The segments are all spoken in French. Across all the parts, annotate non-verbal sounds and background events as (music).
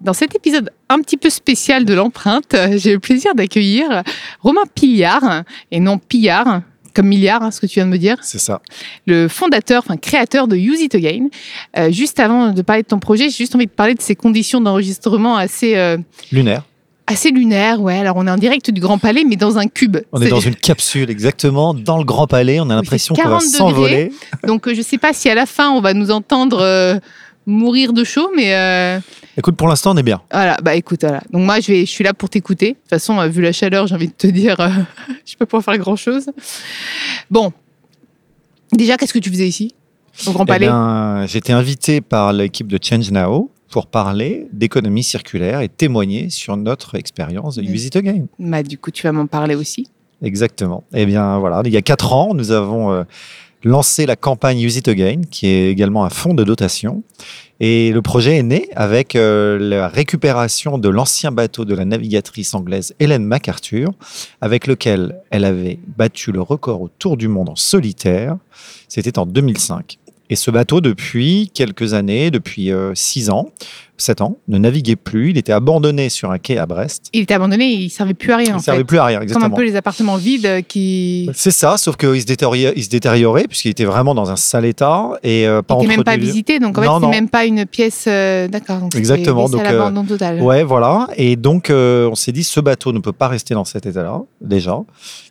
Dans cet épisode un petit peu spécial de l'empreinte, j'ai le plaisir d'accueillir Romain Pillard, et non Pillard, comme milliard, hein, ce que tu viens de me dire. C'est ça. Le fondateur, enfin créateur de Use It Again. Euh, juste avant de parler de ton projet, j'ai juste envie de parler de ces conditions d'enregistrement assez... euh, Lunaire. assez lunaires, ouais. Alors on est en direct du Grand Palais, mais dans un cube. On est dans une capsule, exactement, dans le Grand Palais. On a l'impression qu'on va 40 s'envoler. Donc euh, je sais pas si à la fin on va nous entendre euh, mourir de chaud, mais euh, Écoute, pour l'instant, on est bien. voilà. Bah écoute, voilà. Donc moi je vais, je suis là pour t'écouter. De toute façon, euh, vu la chaleur, j'ai envie de te dire, euh, (laughs) je peux pas faire grand chose. Bon, déjà, qu'est-ce que tu faisais ici au Grand Eh Palais? été invité par l'équipe de Change Now pour parler d'économie circulaire et témoigner sur notre expérience de Oui. Use It Again. Bah du coup, tu vas m'en parler aussi. Exactement. Eh bien, voilà, il y a quatre ans, nous avons euh, lancé la campagne Use It Again, qui est également un fonds de dotation. Et le projet est né avec euh, la récupération de l'ancien bateau de la navigatrice anglaise Hélène MacArthur, avec lequel elle avait battu le record au tour du monde en solitaire. C'était en 2005. Et ce bateau, depuis quelques années, depuis euh, six ans, sept ans, ne naviguait plus. Il était abandonné sur un quai à Brest. Il était abandonné, il servait plus à rien. Il ne servait fait. plus à rien, Comme exactement. un peu les appartements vides euh, qui C'est ça, sauf qu'il se détériorait, il se détériorait puisqu'il était vraiment dans un sale état et euh, pas n'étaient même pas visités. Donc en fait, Non, non. même pas une pièce. euh, D'accord. donc Exactement, laissé à donc, euh, l'abandon total. Ouais, voilà. Et donc, euh, on s'est dit, ce bateau ne peut pas rester dans cet état-là, déjà.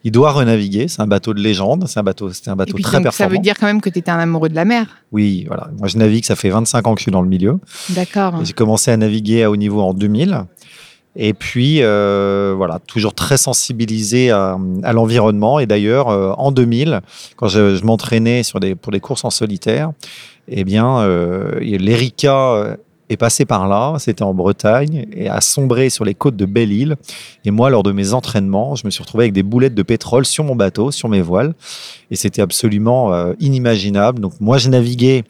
Il doit renaviguer. C'est un bateau de légende. C'est un bateau, c'était un Et bateau puis très donc, ça performant. veut dire quand même que tu étais un amoureux de la mer. Oui, voilà. Moi, je navigue. Ça fait 25 ans que je suis dans le milieu. D'accord. Commencé à naviguer à haut niveau en 2000. Et puis, euh, voilà, toujours très sensibilisé à, l'environnement. Et d'ailleurs, euh, en 2000, quand je, m'entraînais pour des courses en solitaire, eh bien, euh, l'Erika euh, est passé par là, c'était en Bretagne, et a sombré sur les côtes de Belle-Île. Et moi, lors de mes entraînements, je me suis retrouvé avec des boulettes de pétrole sur mon bateau, sur mes voiles. Et c'était absolument inimaginable. Donc, moi, je naviguais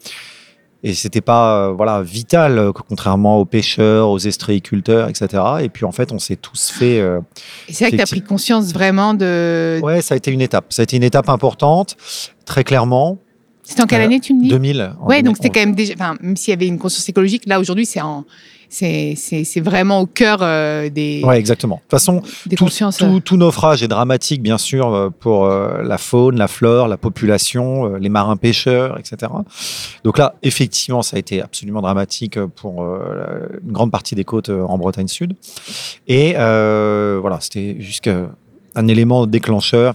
et c'était pas euh, voilà vital, euh, contrairement aux pêcheurs, aux estréiculteurs, etc. Et puis en fait, on s'est tous fait. euh, Et c'est vrai que tu as pris conscience vraiment de. Ouais, ça a été une étape. Ça a été une étape importante, très clairement. C'était en quelle Euh, année, tu me dis? 2000. en Ouais, 2000, donc c'était quand même déjà. Enfin, même s'il y avait une conscience écologique, là aujourd'hui, c'est en. C'est, vraiment au cœur euh, des, Ouais, exactement. De toute façon, tout, consciences. euh. tout, tout naufrage est dramatique, bien sûr, euh, pour la faune, la flore, la population, les marins pêcheurs, etc. Donc là, effectivement, ça a été absolument dramatique pour une grande partie des côtes en Bretagne Sud. Et euh, voilà, c'était jusqu'à un élément déclencheur.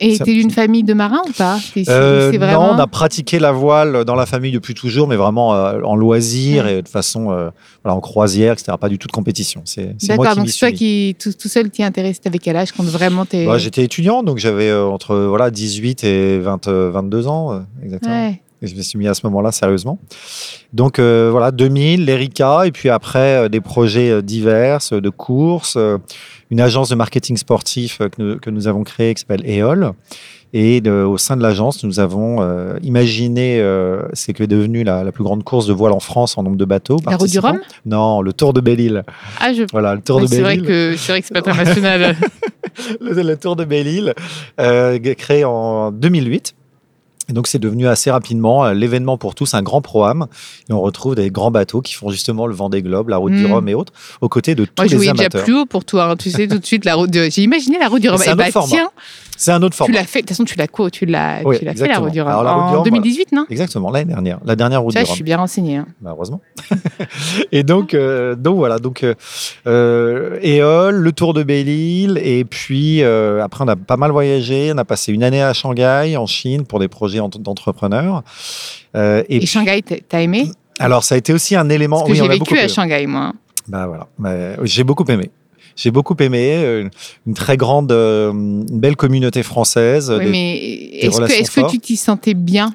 Et ça- t'es d'une famille de marins ou pas Euh, Non, on a pratiqué la voile dans la famille depuis toujours, mais vraiment euh, en loisir et de façon euh, voilà, en croisière, etc. Pas du tout de compétition. C'est D'accord, donc c'est toi qui tout, tout seul t'y intéresse. T'avais quel âge quand vraiment t'es. Bah, J'étais étudiant, donc j'avais entre voilà, 18 et 20, euh, 22 ans, exactement. Ouais. Je me suis mis à ce moment-là sérieusement. Donc euh, voilà, 2000, l'ERICA, et puis après euh, des projets euh, divers de courses, une agence de marketing sportif que, nous, que nous avons créée qui s'appelle EOL, Et de- au sein de l'agence, nous avons euh, imaginé euh, ce qui est devenu la, la plus grande course de voile en France en nombre de bateaux. La route du. Rhum? Non, le Tour de Belle-Île. Ah, je. Voilà, le Tour Ouais, de c'est Belle-Île. c'est vrai que c'est pas international. (laughs) le, le Tour de Belle-Île, euh, créé en 2008. Et donc, c'est devenu assez rapidement euh, l'événement pour tous, un grand programme. Et on retrouve des grands bateaux qui font justement le Vendée Globe, la Route du Mm. Rhum et autres, aux côtés de tous Moi, je les voyais déjà amateurs. plus haut pour toi. hein. Tu sais tout de suite la route. De... J'ai imaginé la route du Rhum. Un Eh bah, format. tiens, C'est un autre tu format. l'as fait. De toute façon, tu l'as quoi Tu l'as, Oui, tu fait la du en Rhum, 2018, non? Exactement, l'année dernière. La dernière Tu du je suis bien renseigné. hein. Bah, heureusement. (laughs) et donc, euh, donc voilà, donc euh, euh, Éole, le Tour de Belle-Île, et puis euh, après on a pas mal voyagé. On a passé une année à Shanghai, en Chine, pour des projets en- d'entrepreneurs. Euh, et Et, puis- Shanghai, t'as aimé? Alors ça a été aussi un élément. Parce que oui, j'ai beaucoup vécu à. Shanghai, moi. Bah voilà, j'ai beaucoup aimé. J'ai beaucoup aimé euh, une très grande, euh, une belle communauté française. Oui, des- mais est-ce que, tu t'y sentais bien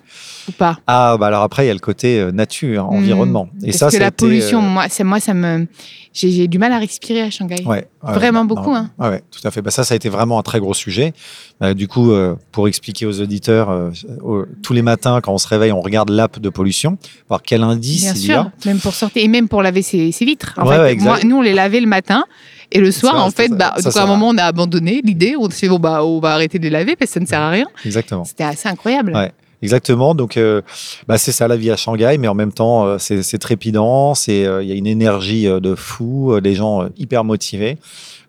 ou pas? Ah bah alors après il y a le côté euh, nature, Hmm. environnement. Et Parce ça, que ça la été, pollution, euh, moi, ça, moi, ça me, j'ai du mal à respirer à Shanghai. Ouais, Vraiment beaucoup, non, hein. Ouais, tout à fait. Bah, ça, ça a été vraiment un très gros sujet. Bah, du coup, euh, pour expliquer aux auditeurs, au- tous les matins, quand on se réveille, on regarde l'app de pollution, voir quel indice Bien il y sûr, a. même pour sortir et même pour laver ses, ses vitres. En Ouais, fait, moi, nous, on les lavait le matin et le soir, en fait, bah, donc à un moment, on a abandonné l'idée. On s'est dit, bon, bah, on va arrêter de les laver parce que ça ne sert à rien. Exactement. C'était assez incroyable. Ouais. Exactement. Donc, euh, bah, c'est ça la vie à Shanghai, mais en même temps, euh, c'est trépidant. C'est, euh, il y a une énergie euh, de fou, des gens hyper motivés.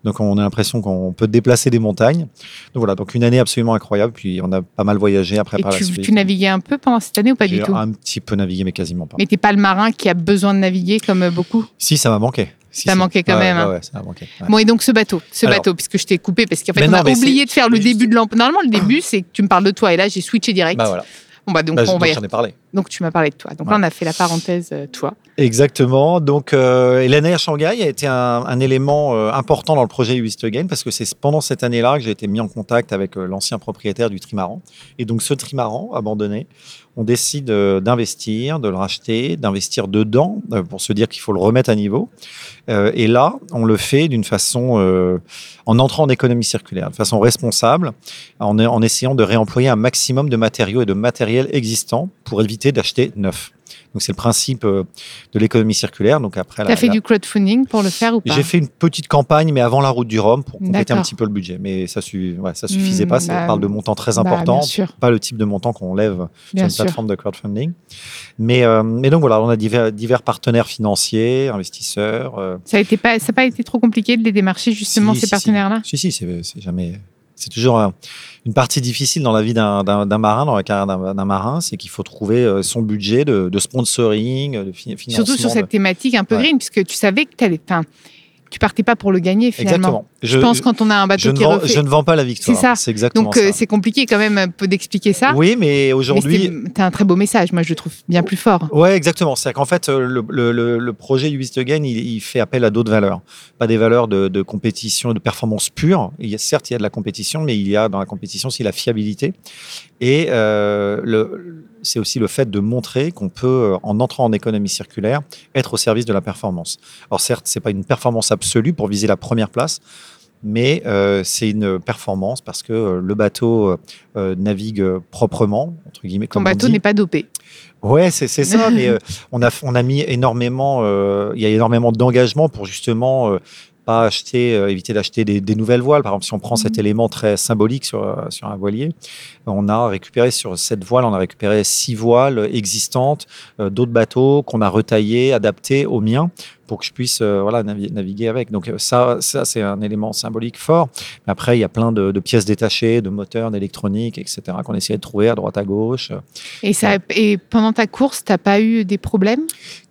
Donc, on a l'impression qu'on peut déplacer des montagnes. Donc voilà. Donc, une année absolument incroyable. Puis, on a pas mal voyagé après Et par la tu, suite. tu naviguais un peu pendant cette année ou pas du tout? un petit peu navigué, mais quasiment pas. Mais t'es pas le marin qui a besoin de naviguer comme beaucoup? Si, ça m'a manqué. Si, Ça si. manquait quand Ouais, même, hein. ouais, ça ouais. Bon, et donc ce bateau, ce Alors- bateau, puisque je t'ai coupé, parce qu'en fait, on non, a oublié de faire le début de l'emploi. Normalement, le début, c'est que tu me parles de toi, et là, j'ai switché direct. Bah voilà. Bon, bah, donc, Bah, on va y- donc, j'en ai parlé. donc, tu m'as parlé de toi. Donc là, on a fait la parenthèse, euh, toi. Exactement. Donc, euh, l'année à Shanghai a été un, un élément euh, important dans le projet East Again parce que c'est pendant cette année-là que j'ai été mis en contact avec euh, l'ancien propriétaire du trimaran. Et donc, ce trimaran abandonné, on décide euh, d'investir, de le racheter, d'investir dedans euh, pour se dire qu'il faut le remettre à niveau. Euh, et là, on le fait d'une façon, en entrant en économie circulaire, de façon responsable, en, essayant de réemployer un maximum de matériaux et de matériel existant pour éviter d'acheter neuf. Donc c'est le principe euh, de l'économie circulaire. Donc après, Tu as fait la- du crowdfunding pour le faire ou pas j'ai fait une petite campagne, mais avant la route du Rhum pour compléter un petit peu le budget. Mais ça, su- ouais, ça suffisait Hmm, pas. Ça bah, parle de montants très bah, importants, sûr. pas le type de montant qu'on lève Bien sur sûr. une plateforme de crowdfunding. Mais, euh, mais donc voilà, on a divers, divers partenaires financiers, investisseurs. euh, Ça n'a pas, ça a pas été trop compliqué de les démarcher, justement, si, ces si, partenaires-là? Si, si, c'est jamais. C'est toujours un- une partie difficile dans la vie d'un marin, dans la carrière d'un marin, c'est qu'il faut trouver euh, son budget de, de sponsoring, de fi- financement. Surtout sur cette thématique un peu Ouais. green, puisque tu savais que tu enfin, tu partais pas pour le gagner, finalement. Exactement. Je, pense quand on a un je, bateau ne qui refait. je ne vends pas la victoire. C'est ça. C'est exactement Donc, euh, c'est compliqué quand même un peu d'expliquer ça. Oui, mais aujourd'hui. Tu as un très beau message, moi, je le trouve bien plus fort. Ouais, exactement. C'est qu'en fait, euh, le, le- le- le projet Ubisoft Again, il, il fait appel à d'autres valeurs. Pas des valeurs de, de compétition, de performance pure. Il y a, certes, il y a de la compétition, mais il y a dans la compétition aussi la fiabilité. Et euh, le- c'est aussi le fait de montrer qu'on peut, euh, en entrant en économie circulaire, être au service de la performance. Alors certes, c'est pas une performance absolue pour viser la première place, mais euh, c'est une performance parce que euh, le bateau euh, navigue proprement, entre guillemets, Ton bateau n'est pas dopé. Ouais, c'est ça, (laughs) mais on, a, on a mis énormément, il y a énormément d'engagement pour justement pas acheter, euh, éviter d'acheter des, des nouvelles voiles. Par exemple, si on prend cet élément très symbolique sur, euh, sur un voilier, on a récupéré sur cette voile, on a récupéré six voiles existantes, euh, d'autres bateaux qu'on a retaillés, adaptés aux miens pour que je puisse euh, voilà, navi- naviguer avec. Donc euh, ça, ça c'est un élément symbolique fort. Mais après, il y a plein de, de pièces détachées, de moteurs, d'électronique, etc., qu'on essayait de trouver à droite, à gauche. Et, ça, et pendant ta course, t'as pas eu des problèmes?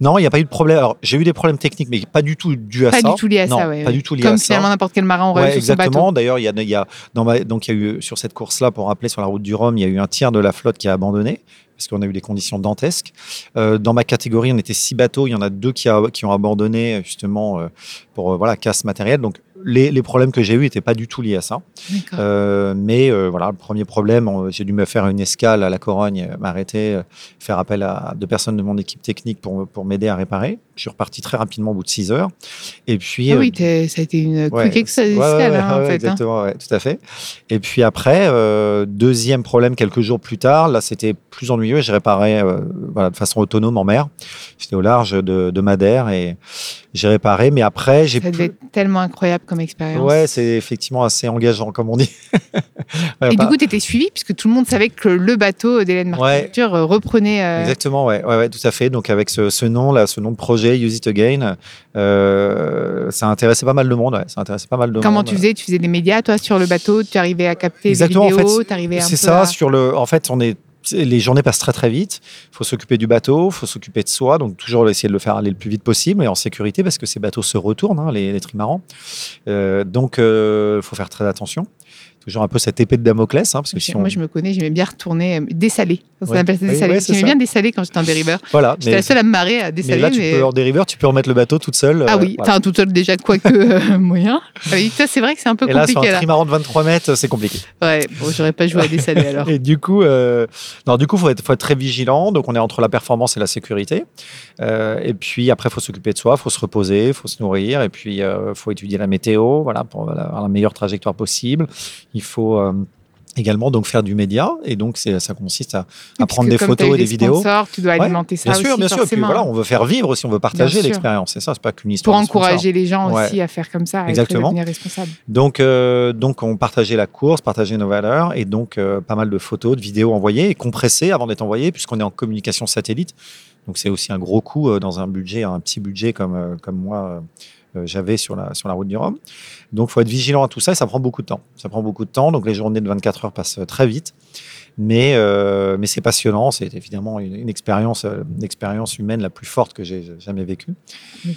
Non, il n'y a pas eu de problème. Alors, j'ai eu des problèmes techniques, mais pas du tout dû à Pas ça. du tout lié à non, ça, ouais. pas du tout lié Comme à ça. finalement n'importe quel marin aurait Ouais, exactement. D'ailleurs, il y a, il y a, dans ma- donc il y a eu sur cette course-là, pour rappeler, sur la route du Rhum, il y a eu un tiers de la flotte qui a abandonné parce qu'on a eu des conditions dantesques. Euh, dans ma catégorie, on était six bateaux. Il y en a deux qui, ont abandonné justement euh, pour euh, voilà casse matérielle. Donc les, les problèmes que j'ai eus n'étaient pas du tout liés à ça. Euh, mais euh, voilà, le premier problème, j'ai dû me faire une escale à la Corogne, euh, m'arrêter, euh, faire appel à deux personnes de mon équipe technique pour, pour m'aider à réparer. Je suis reparti très rapidement au bout de 6 heures. Et puis, Ah euh, oui, t'es- ça a été une Ouais, quick ex- ouais, ouais, escale, hein, en fait. hein. Exactement, ouais, tout à fait. Et puis après, euh, deuxième problème, quelques jours plus tard, là c'était plus ennuyeux, j'ai réparé euh, voilà, de façon autonome en mer. J'étais au large de, de Madère et j'ai réparé, mais après j'ai Ça devait plus... être tellement incroyable comme expérience. Ouais, c'est effectivement assez engageant, comme on dit. (laughs) Ouais, Et pas- du coup, tu étais suivi puisque tout le monde savait que le bateau d'Hélène Martin Ouais. Euh, reprenait. euh, Exactement, ouais, ouais, ouais, tout à fait. Donc avec ce, ce nom là, ce nom de projet, Use It Again, euh, ça intéressait pas mal de monde. Ouais, ça intéressait pas mal de Comment monde. tu faisais? Tu faisais des médias, toi, sur le bateau? Tu arrivais à capter Exactement, des en fait, vidéos t'arrivais un C'est ça, à- sur le. En fait, on est. Les journées passent très très vite. Il faut s'occuper du bateau, il faut s'occuper de soi, donc toujours essayer de le faire aller le plus vite possible et en sécurité parce que ces bateaux se retournent, hein, les, les trimarans. Euh, donc, il faut faire très attention. Toujours un peu cette épée de Damoclès, hein, parce que si on... Moi, je me connais, j'aimais bien retourner, euh, dessaler. Ça Ouais. dessaler. ouais, j'aimais bien dessaler quand j'étais en dériveur. (laughs) voilà. J'étais Mais, la seule à me marrer à mais dessaler. là, tu mais- peux en dériveur, tu peux remettre le bateau toute seule. Ah euh, oui, voilà. enfin tout seul déjà, quoique euh, (laughs) moyen. Ah c'est vrai que c'est un peu Et là, sur compliqué un là. trimaran de 23 mètres, c'est compliqué. Ouais, bon, j'aurais pas joué à dessaler (laughs) alors. Et du coup, euh, non, du coup, faut être, faut être très vigilant. Donc, on est entre la performance et la sécurité. Euh, et puis après, faut s'occuper de soi, faut se reposer, faut se nourrir, et puis euh, faut étudier la météo, voilà, pour avoir la meilleure trajectoire possible. Il faut euh, également donc faire du média, et donc c'est, ça consiste à, prendre des photos et des des vidéos. sponsors, tu dois Ouais, alimenter ça Bien sûr, bien sûr. Et puis voilà, on veut faire vivre aussi, on veut partager l'expérience. C'est ça, c'est pas qu'une histoire. pour encourager les gens Ouais. aussi à faire comme ça, Exactement. responsable. Donc, euh, donc, on partageait la course, partageait nos valeurs et donc euh, pas mal de photos, de vidéos envoyées et compressées avant d'être envoyées, puisqu'on est en communication satellite. Donc, c'est aussi un gros coût dans un budget, un petit budget comme, comme moi j'avais sur la, sur la route du Rhum. Donc, il faut être vigilant à tout ça et ça prend beaucoup de temps. Ça prend beaucoup de temps. Donc, les journées de 24 heures passent euh, très vite. Mais, euh, mais c'est passionnant. C'est évidemment une, une expérience, euh, humaine la plus forte que j'ai jamais vécue.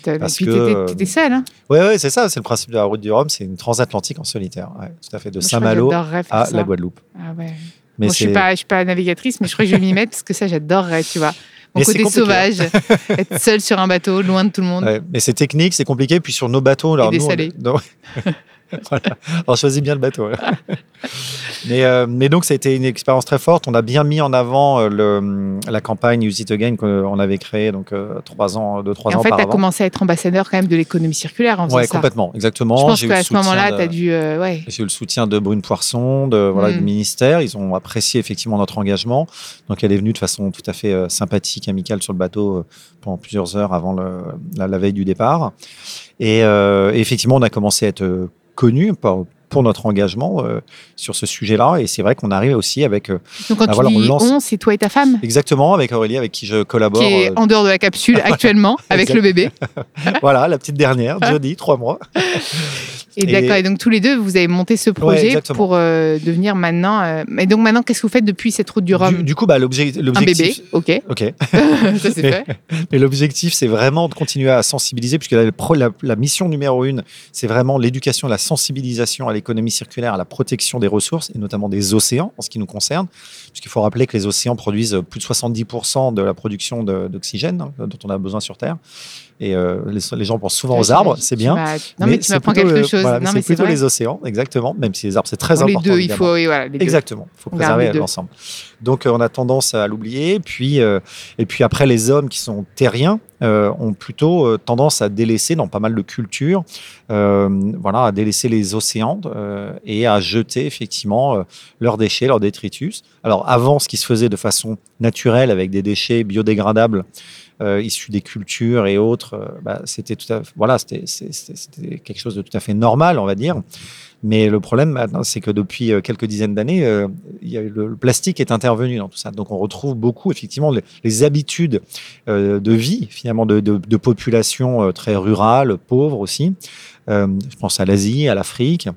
Parce Et puis que, t'étais euh, seul, hein ouais, c'est ça. C'est le principe de la route du Rhum. C'est une transatlantique en solitaire. Ouais, tout à fait. De Saint-Malo à ça. la Guadeloupe. Ah ouais. Mais Bon, je suis pas, je suis pas navigatrice, mais je crois que je vais m'y mettre parce que ça, j'adorerais, tu vois. Mon Mais côté compliqué, sauvage, (laughs) être seul sur un bateau, loin de tout le monde. Ouais, mais c'est technique, c'est compliqué. Puis sur nos bateaux, alors Et nous, non. (laughs) (laughs) voilà. On choisit bien le bateau. (laughs) mais, euh, mais donc, ça a été une expérience très forte. On a bien mis en avant euh, le, la campagne Use It Again qu'on avait créée donc euh, trois ans, deux trois ans en fait, tu as commencé à être ambassadeur quand même de l'économie circulaire en Ouais, ça. complètement, exactement. Je pense qu'à ce moment-là, tu as dû. euh, ouais. J'ai eu le soutien de Brune Poisson, de, voilà, Mm. du ministère. Ils ont apprécié effectivement notre engagement. Donc, elle est venue de façon tout à fait sympathique, amicale sur le bateau pendant plusieurs heures avant le- la, la veille du départ. Et, euh, et effectivement, on a commencé à être euh, connus pour, notre engagement euh, sur ce sujet-là. Et c'est vrai qu'on arrive aussi avec, euh, Donc quand Ah, tu voilà, on lance- on, c'est toi et ta femme exactement, avec Aurélie, avec qui je collabore. qui est euh, en dehors de la capsule (laughs) actuellement avec le bébé. (laughs) voilà, la petite dernière, (laughs) Jodie, trois mois. Et, Et- d'accord. Et donc tous les deux, vous avez monté ce projet pour euh, devenir maintenant. euh, Et donc maintenant, qu'est-ce que vous faites depuis cette route du Rhum? Du, du coup, bah, l'objet- Un l'objectif. bébé, ok. Ok. ça c'est Mais- fait. Mais l'objectif, c'est vraiment de continuer à sensibiliser, puisque la, la- la mission numéro une, c'est vraiment l'éducation, la sensibilisation à l'économie circulaire, à la protection des ressources, et notamment des océans, en ce qui nous concerne. Puisqu'il faut rappeler que les océans produisent plus de 70% de la production d'oxygène hein, dont on a besoin sur Terre. Et euh, les, les gens pensent souvent aux arbres, c'est bien. Tu Non mais, tu c'est m'apprends plutôt quelque le- chose. voilà, non c'est mais c'est plutôt les océans, exactement, même si les arbres, c'est très Bon, les important. deux, il faut. oui, voilà, les deux. Exactement, il faut On préserver l'ensemble. Donc euh, on a tendance à l'oublier. Puis, euh, et puis après, les hommes qui sont terriens euh, ont plutôt euh, tendance à délaisser dans pas mal de cultures, euh, voilà, à délaisser les océans euh, et à jeter effectivement euh, leurs déchets, leurs détritus. Alors avant, ce qui se faisait de façon naturelle avec des déchets biodégradables. Euh, issus des cultures et autres, euh, bah, c'était tout à voilà, c'était quelque chose de tout à fait normal, on va dire. Mais le problème maintenant, c'est que depuis euh, quelques dizaines d'années, le, plastique est intervenu dans tout ça. Donc on retrouve beaucoup effectivement les, habitudes de vie finalement de, populations très rurales, pauvres aussi. Je pense à l'Asie, à l'Afrique.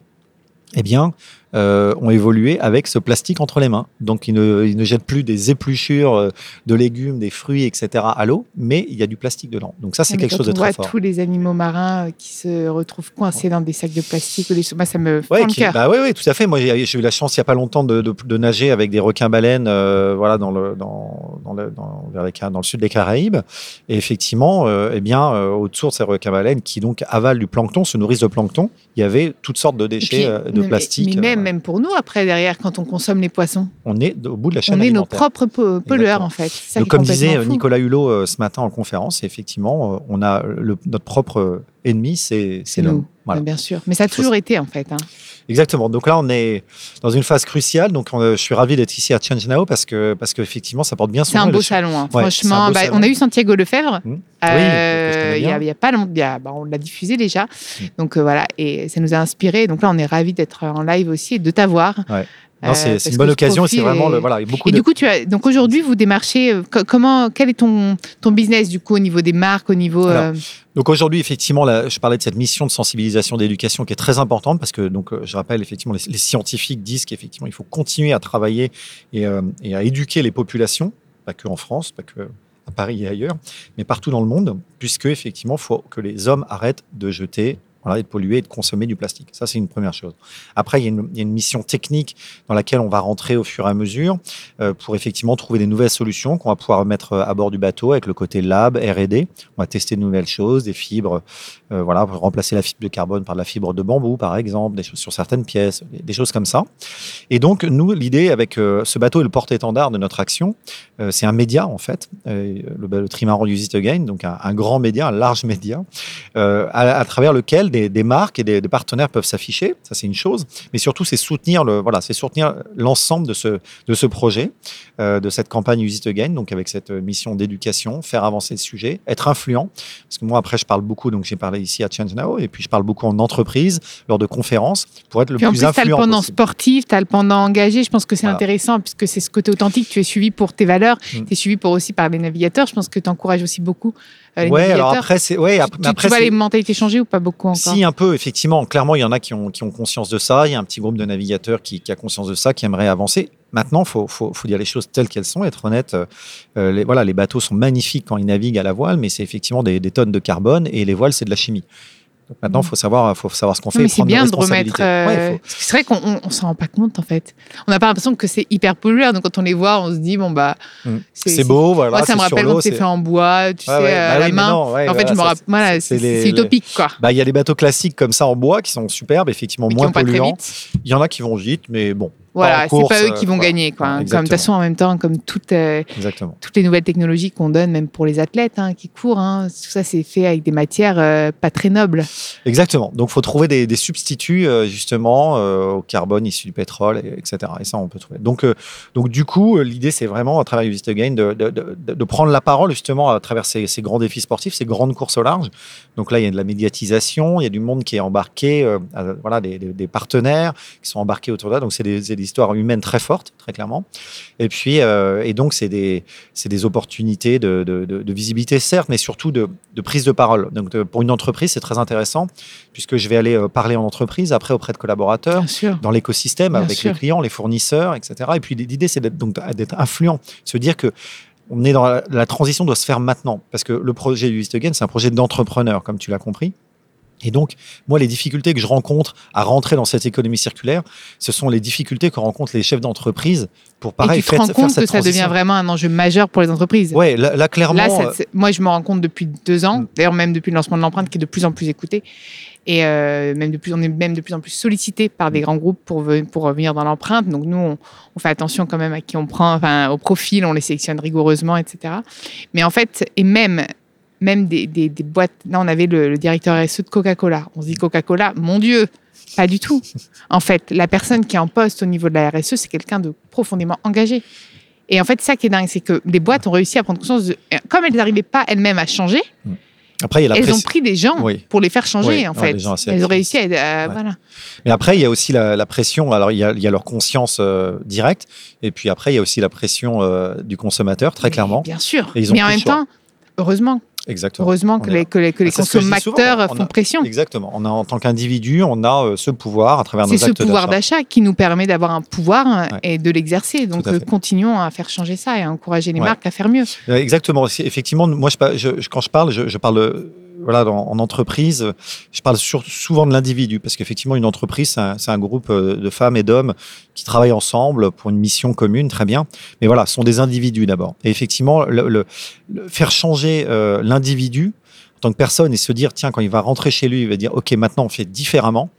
Eh bien, euh, ont évolué avec ce plastique entre les mains. Donc, ils ne, ils ne jettent plus des épluchures euh, de légumes, des fruits, etc. à l'eau, mais il y a du plastique dedans. Donc ça, c'est Mais quelque chose de on très voit fort. tous les animaux marins euh, qui se retrouvent coincés dans des sacs de plastique ou des choses, ça me Ouais, le qui- cœur. bah ouais, ouais, tout à fait. Moi, j'ai eu la chance il y a pas longtemps de, de- de nager avec des requins-baleines, euh, voilà, dans le dans, dans le dans, vers les Ca- dans le sud des Caraïbes. Et effectivement, euh, eh bien, euh, autour de ces requins-baleines qui donc avalent du plancton, se nourrissent de plancton, il y avait toutes sortes de Et déchets puis, de mais- plastique. Mais même, même pour nous, après, derrière, quand on consomme les poissons, on est au bout de la chaîne on est nos propres po- pollueurs, Exactement. en fait. Ça Donc, comme disait euh, fou. Nicolas Hulot euh, ce matin en conférence, effectivement, euh, on a le- notre propre ennemi, c'est l'homme. Voilà. bien sûr. Mais ça a toujours été, en fait. hein. Exactement. Donc là, on est dans une phase cruciale. Donc, on- je suis ravi d'être ici à Change Now parce que parce qu'effectivement, ça porte bien son C'est un beau salon, hein. Ouais, c'est un franchement. beau bah, salon. on a eu Santiago Lefebvre. Mmh. euh, Oui, connais il y, a, pas longtemps, bah, on l'a diffusé déjà. Mmh. Donc euh, voilà, et ça nous a inspiré. Donc là, on est ravis d'être en live aussi et de t'avoir. Ouais. Euh, c'est une bonne occasion. et C'est vraiment le voilà. beaucoup Et de du coup, tu as donc aujourd'hui, vous démarchez. euh, co- comment, quel est ton ton business du coup au niveau des marques, au niveau Alors, euh, Donc aujourd'hui, effectivement, là, je parlais de cette mission de sensibilisation, d'éducation qui est très importante parce que, donc, je rappelle, effectivement, les, les scientifiques disent qu'effectivement, il faut continuer à travailler et, euh, et à éduquer les populations, pas que en France, pas que à Paris et ailleurs, mais partout dans le monde, puisque effectivement, faut que les hommes arrêtent de jeter. Et de polluer et de consommer du plastique. Ça, c'est une première chose. Après, il y, a une, mission technique dans laquelle on va rentrer au fur et à mesure euh, pour effectivement trouver des nouvelles solutions qu'on va pouvoir mettre à bord du bateau avec le côté lab, R&D. On va tester de nouvelles choses, des fibres, euh, voilà, remplacer la fibre de carbone par de la fibre de bambou, par exemple, sur certaines pièces, des, choses comme ça. Et donc, nous, l'idée avec euh, ce bateau et le porte-étendard de notre action, euh, c'est un média, en fait, euh, le, le Trimaran Use It Again, donc un, grand média, un large média, euh, à, à travers lequel des, des marques et des, des partenaires peuvent s'afficher. Ça, c'est une chose. Mais surtout, c'est soutenir le, voilà, c'est soutenir l'ensemble de ce, de ce projet, euh, de cette campagne Use It Again, donc avec cette mission d'éducation, faire avancer le sujet, être influent. Parce que moi, après, je parle beaucoup, donc j'ai parlé ici à Change Now, et puis je parle beaucoup en entreprise, lors de conférences, pour être le Puis en plus plus, tu as le influent pendant possible. sportif, tu as le pendant engagé. Je pense que c'est Voilà. intéressant puisque c'est ce côté authentique. Tu es suivi pour tes valeurs, Mm. tu es suivi pour aussi par les navigateurs. Je pense que tu encourages aussi beaucoup les Ouais, alors après, c'est. Ouais, ap- tu, après, vois les mentalités changer ou pas beaucoup encore Si, un peu, effectivement. Clairement, il y en a qui ont, qui ont conscience de ça. Il y a un petit groupe de navigateurs qui, qui a conscience de ça, qui aimerait avancer. Maintenant, il faut, faut, faut dire les choses telles qu'elles sont, être honnête. Euh, euh, les, voilà, les bateaux sont magnifiques quand ils naviguent à la voile, mais c'est effectivement des, des tonnes de carbone et les voiles, c'est de la chimie. Donc maintenant, il faut savoir, faut savoir ce qu'on fait. mais c'est bien de remettre. euh, Ouais, faut- C'est vrai qu'on on, on s'en rend pas compte en fait. On n'a pas l'impression que c'est hyper pollueur. Donc quand on les voit, on se dit bon bah. Mm. C'est beau, voilà. Moi, ça me rappelle quand c'est fait en bois, tu Ouais, sais, ouais, à bah la oui, mais main. non, en fait, je me rappelle. Voilà, c'est utopique quoi. Bah, il y a les bateaux classiques comme ça en bois qui sont superbes, effectivement moins polluants. Il y en a qui vont vite, mais bon. Voilà, c'est pas eux qui euh, vont voilà. gagner quoi. Ouais, Comme de toute façon, en même temps, comme toutes, euh, toutes les nouvelles technologies qu'on donne, même pour les athlètes hein, qui courent, hein, tout ça c'est fait avec des matières euh, pas très nobles. Exactement. Donc, il faut trouver des, des substituts, euh, justement, euh, au carbone issu du pétrole, et- etc. Et ça, on peut trouver. Donc, euh, donc du coup, euh, l'idée, c'est vraiment, à travers Use It Again, de, de, de- de prendre la parole, justement, à travers ces, ces grands défis sportifs, ces grandes courses au large. Donc là, il y a de la médiatisation, il y a du monde qui est embarqué, euh, à- voilà, des, des- des partenaires qui sont embarqués autour de là. Donc, c'est des, histoires humaines très fortes, très clairement. Et puis, euh, et donc, c'est des, c'est des opportunités de, de- visibilité, certes, mais surtout de, de prise de parole. Donc, de- pour une entreprise, c'est très intéressant, puisque je vais aller euh, parler en entreprise, après auprès de collaborateurs, dans l'écosystème, Bien avec sûr. les clients, les fournisseurs, etc. Et puis, l'idée, c'est d'être, donc, d'être influent, se dire que on est dans la, la transition doit se faire maintenant, parce que le projet Use It Again, c'est un projet d'entrepreneur, comme tu l'as compris. Et donc, moi, les difficultés que je rencontre à rentrer dans cette économie circulaire, ce sont les difficultés que rencontrent les chefs d'entreprise pour pareil Et tu te faire, rends faire compte cette que ça devient vraiment un enjeu majeur pour les entreprises. Ouais, là, là, clairement. Là, ça- euh, moi, je me rends compte depuis deux ans, Mm. d'ailleurs même depuis le lancement de l'empreinte, qui est de plus en plus écouté. Et euh, même de plus, on est même de plus en plus sollicité par Mm. des grands groupes pour, pour venir dans l'empreinte. Donc nous, on, on fait attention quand même à qui on prend, enfin au profil, on les sélectionne rigoureusement, etc. Mais en fait, et même même des, des- des boîtes. Là, on avait le, le directeur RSE de Coca-Cola. On se dit Coca-Cola, mon Dieu, pas du tout. En fait, la personne qui est en poste au niveau de la RSE, c'est quelqu'un de profondément engagé. Et en fait, ça qui est dingue, c'est que les boîtes ont réussi à prendre conscience de. Comme elles n'arrivaient pas elles-mêmes à changer, Après, il y a la elles ont pris des gens Oui. pour les faire changer, Oui, en fait. elles ont réussi à. Ouais. Voilà. Mais après, il y a aussi la, la pression. Alors, il y, a, il y a leur conscience euh, directe. Et puis après, il y a aussi la pression euh, du consommateur, très Mais clairement. Bien sûr. Et ils ont Mais en même temps, heureusement. Exactement. Heureusement que les, que les, que les Ah, c'est ce que je dis consommateurs souvent, font a- pression. Exactement. On a, en tant qu'individu, on a euh, ce pouvoir à travers C'est nos ce actes pouvoir d'achat. d'achat qui nous permet d'avoir un pouvoir euh, Ouais. et de l'exercer. Donc à euh, continuons à faire changer ça et à encourager les Ouais. marques à faire mieux. Exactement. C'est- Effectivement, moi, je, je- quand je parle, je, je parle voilà, dans- en entreprise, je parle souvent de l'individu parce qu'effectivement, une entreprise, c'est un, groupe euh, de femmes et d'hommes qui travaillent ensemble pour une mission commune, très bien. Mais voilà, ce sont des individus d'abord. Et effectivement, le, le- le- faire changer euh, l'individu en tant que personne et se dire, tiens, quand il va rentrer chez lui, il va dire, OK, maintenant on fait différemment.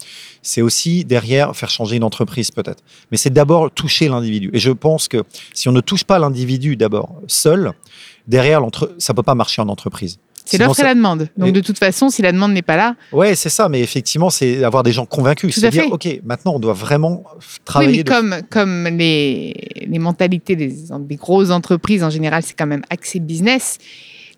C'est aussi derrière faire changer une entreprise peut-être. Mais c'est d'abord toucher l'individu. Et je pense que si on ne touche pas l'individu d'abord seul, derrière, ça peut pas marcher en entreprise. C'est l'offre et la demande. Donc Et- de toute façon, si la demande n'est pas là, Ouais, c'est ça. Mais effectivement, c'est avoir des gens convaincus. Tout C'est à dire, fait. OK, maintenant on doit vraiment oui, travailler. mais de- comme, comme les, les mentalités des, des grosses entreprises en général, c'est quand même axé business.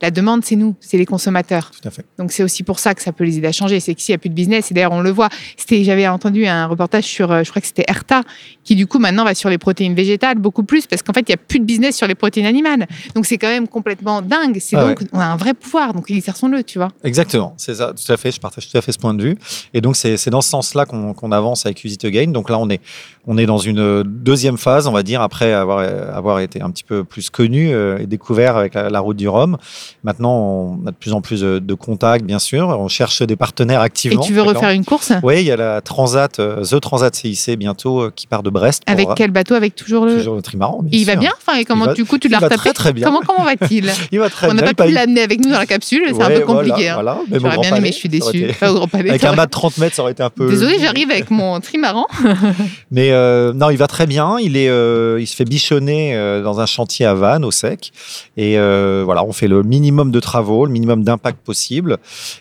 La demande, c'est nous, c'est les consommateurs. Tout à fait. Donc c'est aussi pour ça que ça peut les aider à changer. C'est que s'il n'y a plus de business, et d'ailleurs on le voit, j'avais entendu un reportage sur, euh, je crois que c'était Erta, qui du coup maintenant va sur les protéines végétales beaucoup plus, parce qu'en fait il n'y a plus de business sur les protéines animales. Donc c'est quand même complètement dingue. C'est Ah donc, on a un vrai pouvoir, donc exerçons-le, tu vois. Exactement, c'est ça, tout à fait. Je partage tout à fait ce point de vue. Et donc, c'est dans ce sens-là qu'on avance avec Use It Again. Donc là, on est, on est dans une deuxième phase, on va dire, après avoir, avoir été un petit peu plus connu euh, et découvert avec la, la route du Rhum. Maintenant, on a de plus en plus de, de contacts, bien sûr. On cherche des partenaires Et activement. tu veux refaire une course? Oui, il y a la Transat, euh, The Transat CIC bientôt euh, qui part de Brest. Avec euh, quel bateau? Avec toujours le. Toujours le trimaran. Et il va bien? Enfin, et comment va- du coup tu l'as retapé très, très bien. Comment comment va-t-il? (laughs) Il va très On n'a bien. pas il pu va- l'amener avec nous dans la capsule, c'est un peu compliqué. Voilà, hein. voilà. Mais J'aurais bien aimé, je suis été- au Grand Palais, (laughs) Avec un mât de 30 mètres, ça aurait été un peu. Désolée, j'arrive avec mon (laughs) trimaran. Mais euh, non, il va très bien. Il est, euh, il se fait bichonner dans un chantier à Vannes, au sec. Et euh, voilà, on fait le minimum de travaux, le minimum d'impact possible.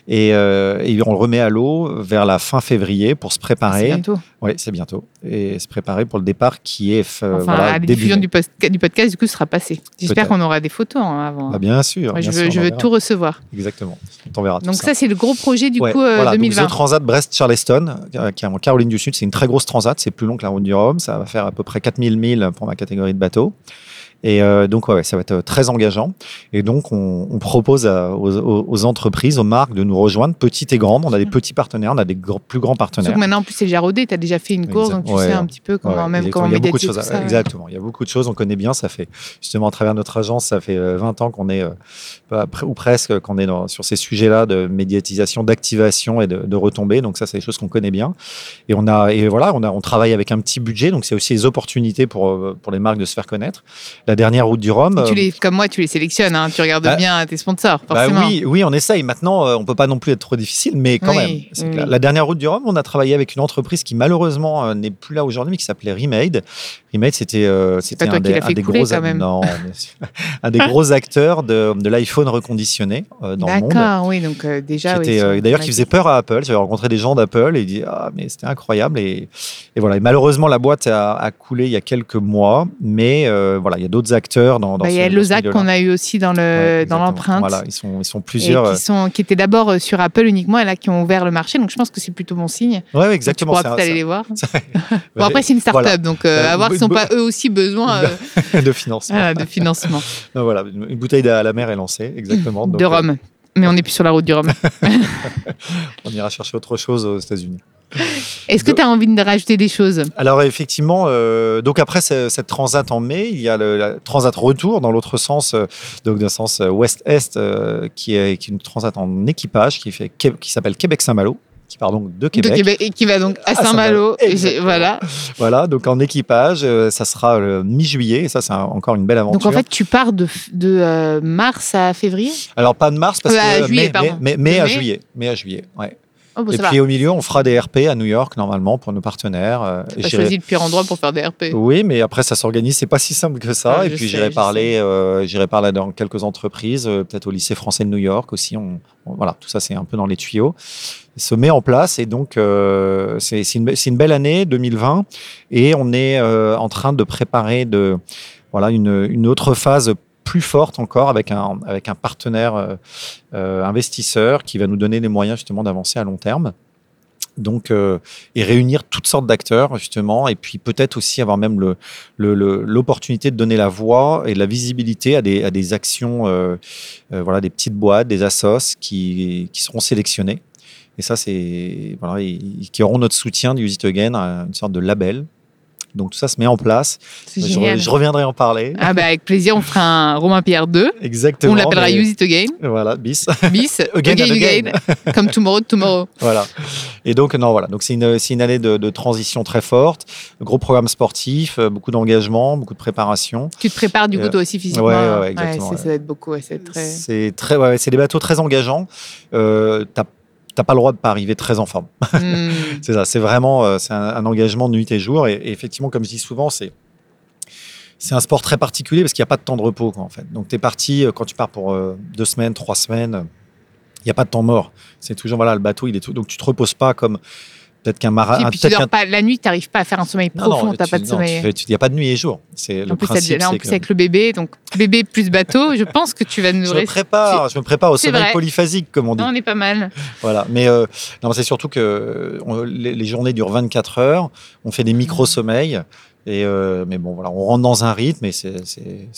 Et, euh, et on le remet à l'eau vers la fin février pour se C'est préparer. bientôt. Oui, c'est bientôt. Et se préparer pour le départ qui est euh, Enfin, voilà, la début diffusion du, podcast, du coup, sera passée. J'espère qu'on aura des photos hein, avant. Bah, bien sûr. Moi, je veux, sûr, je on veux verra. tout recevoir. Exactement. On tout Donc ça. ça, c'est le gros projet du Ouais, coup euh, voilà, donc 2020. The Transat Brest-Charleston, euh, qui est en Caroline du Sud. C'est une très grosse transat. C'est plus long que la route du Rhum. Ça va faire à peu près 4000 milles pour ma catégorie de bateau. Et euh, donc, ouais, ça va être euh, très engageant. Et donc, on, on propose à- aux, aux- entreprises, aux marques de nous rejoindre, petites et grandes. On a des petits partenaires, on a des gros- plus grands partenaires. que maintenant, en plus, c'est déjà rodé. Tu as déjà fait une course, donc tu Ouais, sais un petit peu comment, Ouais, même comment il y a beaucoup de choses. ça. Exactement. Il y a beaucoup de choses. On connaît bien. Ça fait justement à travers notre agence, ça fait euh, 20 ans qu'on est euh, ou presque qu'on est dans- sur ces sujets-là de médiatisation, d'activation et de, de retombées. Donc ça, c'est des choses qu'on connaît bien. Et on a et voilà, on a on travaille avec un petit budget. Donc c'est aussi des opportunités pour euh, pour les marques de se faire connaître. La dernière route du Rhum. Tu euh, les, comme moi, tu les sélectionnes. hein. Tu regardes Bah, bien tes sponsors, bah oui, oui, on essaye. Maintenant, euh, on peut pas non plus être trop difficile, mais quand Oui, même. oui. La dernière route du Rhum, on a travaillé avec une entreprise qui malheureusement euh, n'est plus là aujourd'hui, mais qui s'appelait Remade. Remade, c'était euh, c'était un, des, l'as fait un des couler, gros non, (laughs) un des acteurs de, de l'iPhone reconditionné euh, dans le monde. D'accord, oui. Donc euh, déjà, Qui oui, euh, D'ailleurs, qui faisait peur à Apple. J'avais rencontré des gens d'Apple et ils disaient Ah, mais c'était incroyable. Et, et voilà. Et malheureusement, la boîte a, a coulé il y a quelques mois, mais euh, voilà, il y a d'autres acteurs dans, dans Bah, Il y a qu'on a eu aussi dans le Ouais, dans exactement. l'empreinte. Voilà, ils sont, ils sont et plusieurs. euh, qui, sont, qui étaient d'abord euh, sur Apple uniquement et là qui ont ouvert le marché. Donc je pense que c'est plutôt bon signe. Ouais, ouais, Donc, exactement. Tu pourras peut-être aller les voir. (laughs) (laughs) Bon, après, c'est une start-up, Voilà. donc euh, à voir s'ils n'ont pas eux aussi besoin euh, (laughs) de financement. voilà, de financement voilà, une bouteille à la mer est lancée, exactement. Donc, de Rome. Mais on n'est plus sur la route du Rhum. (laughs) on ira chercher autre chose aux États-Unis. Est-ce que tu as envie de rajouter des choses? Alors effectivement, euh, donc après ce- cette transat en mai, il y a le la transat retour dans l'autre sens, euh, donc dans le sens euh, ouest-est, euh, qui, est, qui est une transat en équipage qui fait qui s'appelle Québec-Saint-Malo, qui part donc de de Québec. Et qui va donc à À Saint-Malo. Voilà. Voilà, donc en équipage, euh, ça sera le mi-juillet, et ça c'est un- encore une belle aventure. Donc en fait, tu pars de, de euh, mars à février? Alors pas de mars parce Euh, à que juillet, mai, mai, mai- mai à juillet, mai à juillet, ouais. Oh, bon, et puis va. au milieu, on fera des RP à New York normalement pour nos partenaires. euh, j'irai- choisi le pire endroit pour faire des RP. Oui, mais après ça s'organise, c'est pas si simple que ça. Ah, et puis j'irai parler, euh, j'irai parler dans quelques entreprises, euh, peut-être au lycée français de New York aussi. On, on- voilà, tout ça c'est un peu dans les tuyaux. Se met en place et donc euh, c'est une, une belle année 2020 et on est euh, en train de préparer de voilà une, une autre phase plus forte encore avec un avec un partenaire euh, euh, investisseur qui va nous donner les moyens justement d'avancer à long terme. Donc, euh, et réunir toutes sortes d'acteurs, justement, et puis peut-être aussi avoir même le- le- le- l'opportunité de donner la voix et la visibilité à des, à des actions, voilà, des petites boîtes, des assos qui, qui seront sélectionnées. Et ça, c'est voilà, qui auront notre soutien du Use It Again, une sorte de label. Donc tout ça se met en place. Je, reviendrai en parler. Ah bah avec plaisir, on fera un Romain Pierre 2. Exactement. On l'appellera mais- Use It Again. Voilà, bis. Bis, (laughs) Again again, and again, again. comme Tomorrow, Tomorrow. (laughs) Voilà. Et donc, non, voilà. Donc, c'est une, une année de, de transition très forte. Gros programme sportif, euh, beaucoup d'engagement, beaucoup de préparation. Tu te prépares du coup Euh, toi aussi physiquement. ouais, ouais, hein. ouais, exactement, ouais. Ça va être beaucoup, très... C'est très, ouais, c'est des bateaux très engageants. Euh, t'as, t'as pas le droit de pas arriver très en forme. (laughs) Hmm. C'est ça. C'est vraiment, euh, c'est un, un engagement nuit et jour. Et, et effectivement, comme je dis souvent, c'est c'est un sport très particulier parce qu'il n'y a pas de temps de repos, quoi, en fait. Donc, tu es parti, euh, quand tu pars pour euh, deux semaines, trois semaines, il n'y a pas de temps mort. C'est toujours, voilà, le bateau, il est tout. Donc, tu te reposes pas comme peut-être qu'un peut-être dors qu'un- pas la nuit, tu n'arrives pas à faire un sommeil Non, non, profond, tu pas de non, sommeil. Il n'y a pas de nuit et jour. C'est le plus, principe. là, en plus que- avec le bébé, donc bébé plus bateau, je pense que tu vas nous je me prépare, je me prépare au sommeil vrai. polyphasique, comme on dit. Non, on est pas mal. Voilà. Mais euh, non, c'est surtout que on- les, les journées durent 24 heures. On fait des micro-sommeils. Et euh, mais bon, voilà, on rentre dans un rythme et c'est-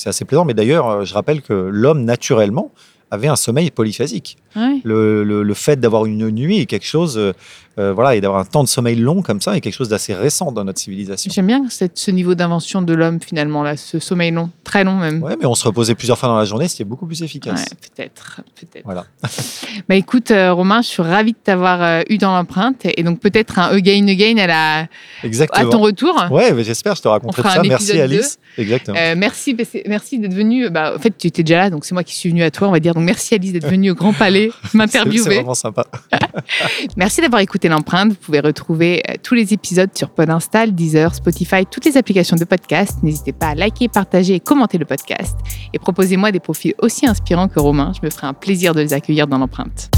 assez plaisant. Mais d'ailleurs, euh, je rappelle que l'homme, naturellement, avait un sommeil polyphasique. Ouais. Le, le- le fait d'avoir une nuit est quelque chose, euh, voilà, et d'avoir un temps de sommeil long comme ça est quelque chose d'assez récent dans notre civilisation. J'aime bien cette- ce niveau d'invention de l'homme finalement, là, ce sommeil long, très long même. Ouais, mais on se reposait plusieurs fois dans la journée, c'était beaucoup plus efficace. Ouais, peut-être, peut-être. Voilà. (laughs) Bah écoute, euh, Romain, je suis ravie de t'avoir euh, eu dans l'empreinte et donc peut-être un again again à, la, à Exactement. ton retour. Ouais, j'espère, je te raconterai tout ça. Merci Alice. Exactement. Merci, bah, merci d'être venu. Bah, en fait, tu étais déjà là, donc c'est moi qui suis venue à toi, on va dire. Donc merci Alice d'être venue au Grand Palais (laughs) C'est c'est m'interviewer. vraiment sympa. (laughs) Merci d'avoir écouté l'empreinte. Vous pouvez retrouver euh, tous les épisodes sur Podinstall, Deezer, Spotify, toutes les applications de podcast. N'hésitez pas à liker, partager et commenter le podcast. Et proposez-moi des profils aussi inspirants que Romain. Je me ferai un plaisir de les accueillir dans l'empreinte.